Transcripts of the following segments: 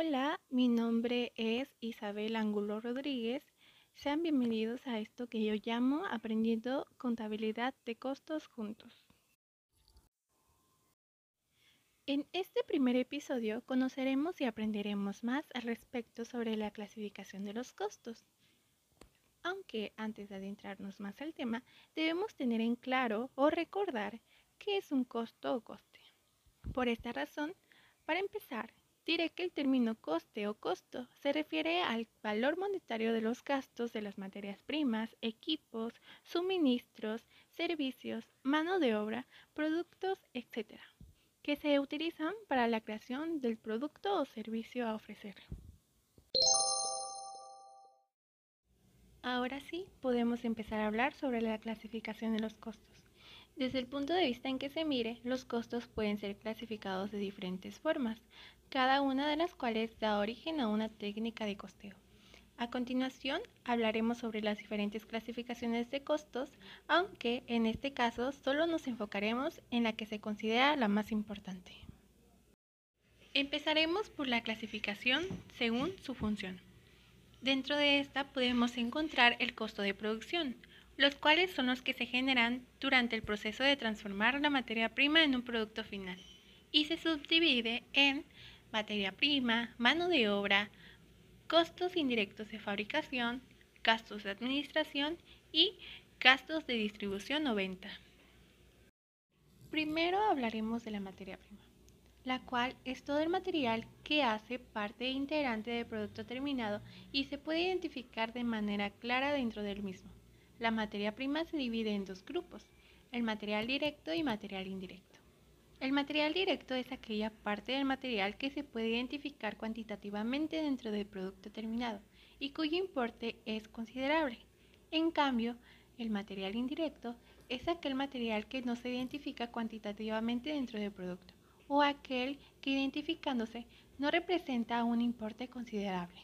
Hola, mi nombre es Isabel Angulo Rodríguez. Sean bienvenidos a esto que yo llamo Aprendiendo Contabilidad de Costos Juntos. En este primer episodio conoceremos y aprenderemos más al respecto sobre la clasificación de los costos. Aunque antes de adentrarnos más al tema, debemos tener en claro o recordar qué es un costo o coste. Por esta razón, para empezar, diré que el término coste o costo se refiere al valor monetario de los gastos de las materias primas, equipos, suministros, servicios, mano de obra, productos, etc que se utilizan para la creación del producto o servicio a ofrecer. Ahora sí, podemos empezar a hablar sobre la clasificación de los costos. Desde el punto de vista en que se mire, los costos pueden ser clasificados de diferentes formas, cada una de las cuales da origen a una técnica de costeo. A continuación, hablaremos sobre las diferentes clasificaciones de costos, aunque en este caso solo nos enfocaremos en la que se considera la más importante. Empezaremos por la clasificación según su función. Dentro de esta podemos encontrar el costo de producción, los cuales son los que se generan durante el proceso de transformar la materia prima en un producto final, y se subdivide en materia prima, mano de obra, costos indirectos de fabricación, gastos de administración y gastos de distribución o venta. Primero hablaremos de la materia prima, la cual es todo el material que hace parte integrante del producto terminado y se puede identificar de manera clara dentro del mismo. La materia prima se divide en dos grupos, el material directo y material indirecto. El material directo es aquella parte del material que se puede identificar cuantitativamente dentro del producto terminado y cuyo importe es considerable. En cambio, el material indirecto es aquel material que no se identifica cuantitativamente dentro del producto o aquel que identificándose no representa un importe considerable.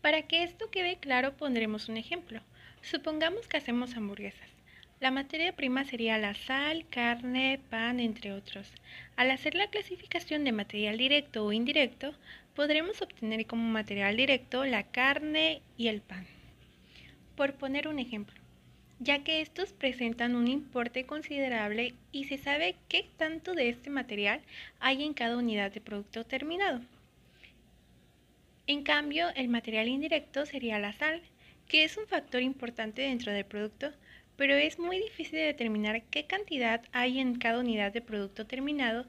Para que esto quede claro pondremos un ejemplo. Supongamos que hacemos hamburguesas. La materia prima sería la sal, carne, pan, entre otros. Al hacer la clasificación de material directo o indirecto, podremos obtener como material directo la carne y el pan. Por poner un ejemplo, ya que estos presentan un importe considerable y se sabe qué tanto de este material hay en cada unidad de producto terminado. En cambio, el material indirecto sería la sal, que es un factor importante dentro del producto, pero es muy difícil de determinar qué cantidad hay en cada unidad de producto terminado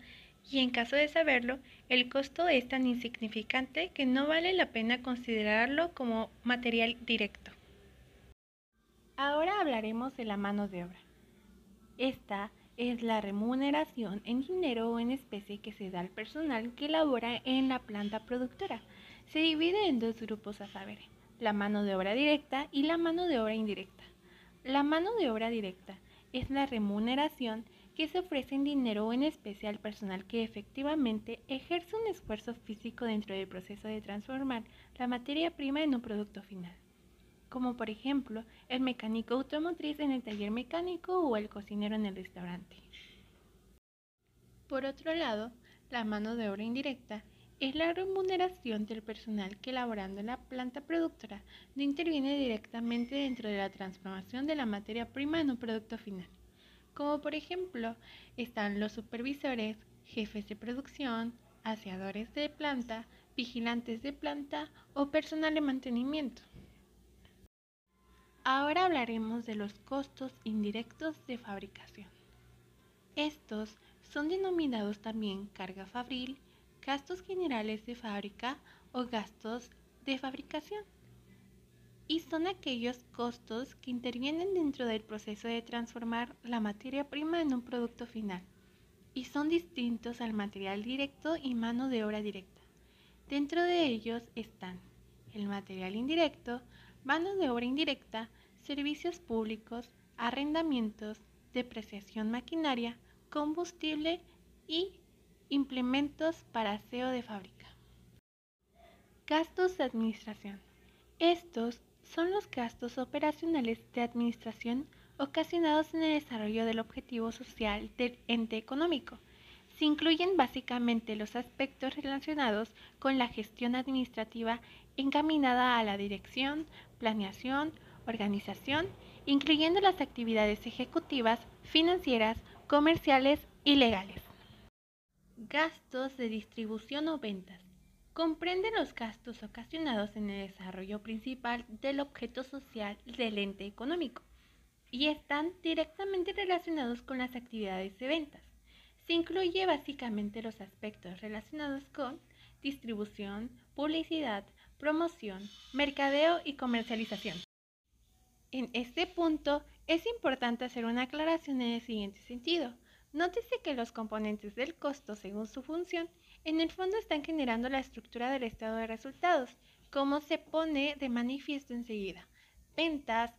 y en caso de saberlo, el costo es tan insignificante que no vale la pena considerarlo como material directo. Ahora hablaremos de la mano de obra. Esta es la remuneración en dinero o en especie que se da al personal que labora en la planta productora. Se divide en dos grupos a saber, la mano de obra directa y la mano de obra indirecta. La mano de obra directa es la remuneración que se ofrece en dinero o en especie al personal que efectivamente ejerce un esfuerzo físico dentro del proceso de transformar la materia prima en un producto final, como por ejemplo el mecánico automotriz en el taller mecánico o el cocinero en el restaurante. Por otro lado, la mano de obra indirecta es la remuneración del personal que laborando en la planta productora no interviene directamente dentro de la transformación de la materia prima en un producto final, como por ejemplo están los supervisores, jefes de producción, aseadores de planta, vigilantes de planta o personal de mantenimiento. Ahora hablaremos de los costos indirectos de fabricación. Estos son denominados también carga fabril, gastos generales de fábrica o gastos de fabricación. Y son aquellos costos que intervienen dentro del proceso de transformar la materia prima en un producto final y son distintos al material directo y mano de obra directa. Dentro de ellos están el material indirecto, mano de obra indirecta, servicios públicos, arrendamientos, depreciación maquinaria, combustible y Implementos para aseo de fábrica. Gastos de administración. Estos son los gastos operacionales de administración ocasionados en el desarrollo del objetivo social del ente económico. se incluyen básicamente los aspectos relacionados con la gestión administrativa encaminada a la dirección, planeación, organización, incluyendo las actividades ejecutivas, financieras, comerciales y legales. Gastos de distribución o ventas. Comprende los gastos ocasionados en el desarrollo principal del objeto social del ente económico y están directamente relacionados con las actividades de ventas. Se incluye básicamente los aspectos relacionados con distribución, publicidad, promoción, mercadeo y comercialización. En este punto es importante hacer una aclaración en el siguiente sentido. Nótese que los componentes del costo según su función en el fondo están generando la estructura del estado de resultados, como se pone de manifiesto enseguida. Ventas,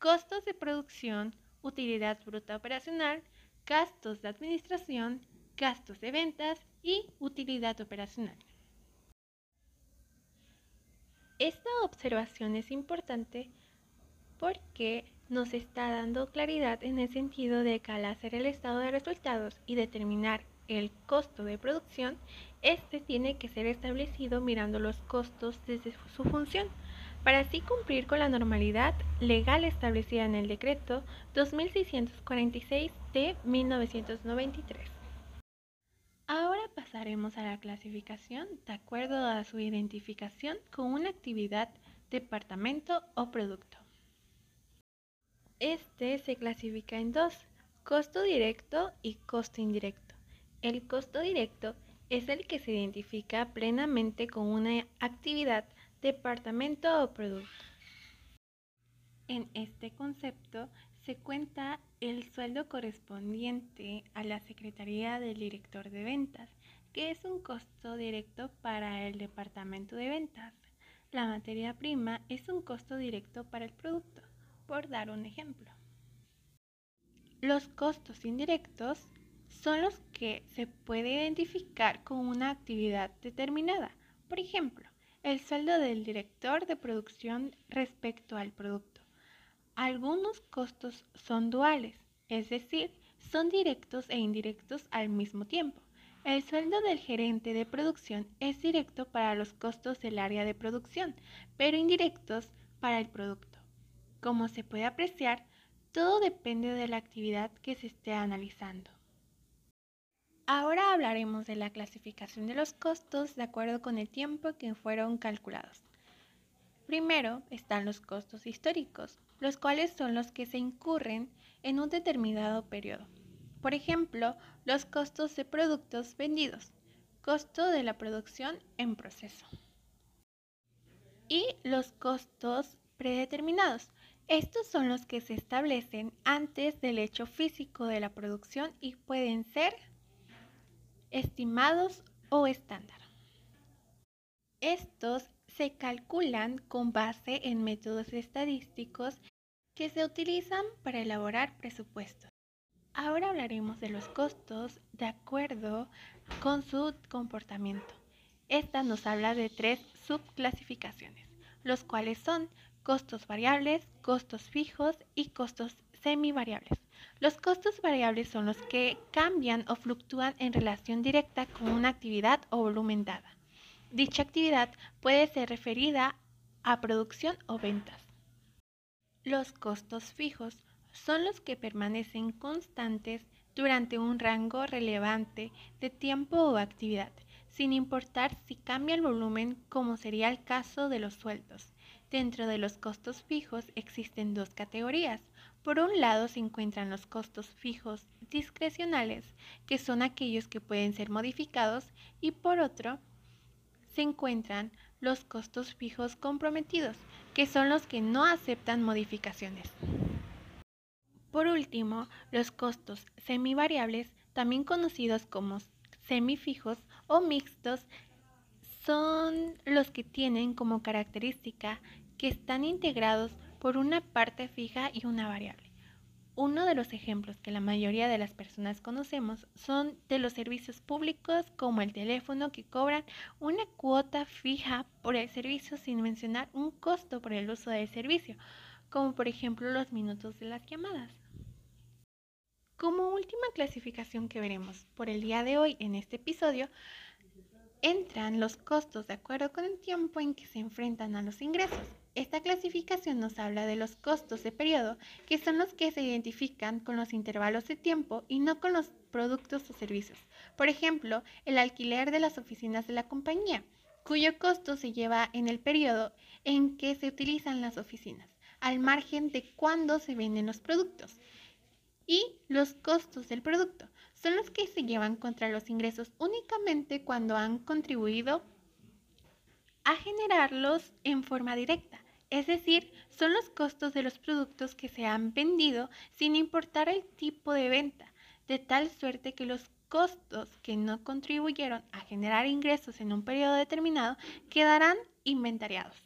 costos de producción, utilidad bruta operacional, gastos de administración, gastos de ventas y utilidad operacional. Esta observación es importante porque nos está dando claridad en el sentido de que al hacer el estado de resultados y determinar el costo de producción, este tiene que ser establecido mirando los costos desde su función, para así cumplir con la normalidad legal establecida en el decreto 2646 de 1993. Ahora pasaremos a la clasificación de acuerdo a su identificación con una actividad, departamento o producto. Este se clasifica en dos, costo directo y costo indirecto. El costo directo es el que se identifica plenamente con una actividad, departamento o producto. En este concepto se cuenta el sueldo correspondiente a la Secretaría del Director de Ventas, que es un costo directo para el departamento de ventas. La materia prima es un costo directo para el producto, por dar un ejemplo. Los costos indirectos son los que se puede identificar con una actividad determinada. Por ejemplo, el sueldo del director de producción respecto al producto. Algunos costos son duales, es decir, son directos e indirectos al mismo tiempo. El sueldo del gerente de producción es directo para los costos del área de producción, pero indirectos para el producto. Como se puede apreciar, todo depende de la actividad que se esté analizando. Ahora hablaremos de la clasificación de los costos de acuerdo con el tiempo que fueron calculados. Primero están los costos históricos, los cuales son los que se incurren en un determinado periodo. Por ejemplo, los costos de productos vendidos, costo de la producción en proceso. Y los costos predeterminados, estos son los que se establecen antes del hecho físico de la producción y pueden ser estimados o estándar. Estos se calculan con base en métodos estadísticos que se utilizan para elaborar presupuestos. Ahora hablaremos de los costos de acuerdo con su comportamiento. Esta nos habla de tres subclasificaciones, los cuales son costos variables, costos fijos y costos semivariables. Los costos variables son los que cambian o fluctúan en relación directa con una actividad o volumen dada. Dicha actividad puede ser referida a producción o ventas. Los costos fijos son los que permanecen constantes durante un rango relevante de tiempo o actividad, sin importar si cambia el volumen como sería el caso de los sueldos. Dentro de los costos fijos existen dos categorías. Por un lado se encuentran los costos fijos discrecionales, que son aquellos que pueden ser modificados, y por otro se encuentran los costos fijos comprometidos, que son los que no aceptan modificaciones. Por último, los costos semivariables, también conocidos como semifijos o mixtos, son los que tienen como característica que están integrados por una parte fija y una variable. Uno de los ejemplos que la mayoría de las personas conocemos son de los servicios públicos como el teléfono que cobran una cuota fija por el servicio sin mencionar un costo por el uso del servicio, como por ejemplo los minutos de las llamadas. Como última clasificación que veremos por el día de hoy en este episodio, entran los costos de acuerdo con el tiempo en que se enfrentan a los ingresos. Esta clasificación nos habla de los costos de periodo, que son los que se identifican con los intervalos de tiempo y no con los productos o servicios. Por ejemplo, el alquiler de las oficinas de la compañía, cuyo costo se lleva en el periodo en que se utilizan las oficinas, al margen de cuándo se venden los productos. Y los costos del producto son los que se llevan contra los ingresos únicamente cuando han contribuido a generarlos en forma directa. Es decir, son los costos de los productos que se han vendido sin importar el tipo de venta, de tal suerte que los costos que no contribuyeron a generar ingresos en un periodo determinado quedarán inventariados.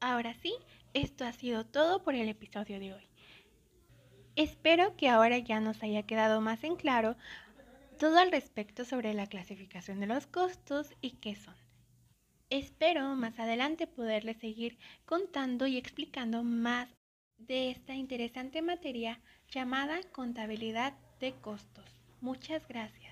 Ahora sí, esto ha sido todo por el episodio de hoy. Espero que ahora ya nos haya quedado más en claro todo al respecto sobre la clasificación de los costos y qué son. Espero más adelante poderles seguir contando y explicando más de esta interesante materia llamada contabilidad de costos. Muchas gracias.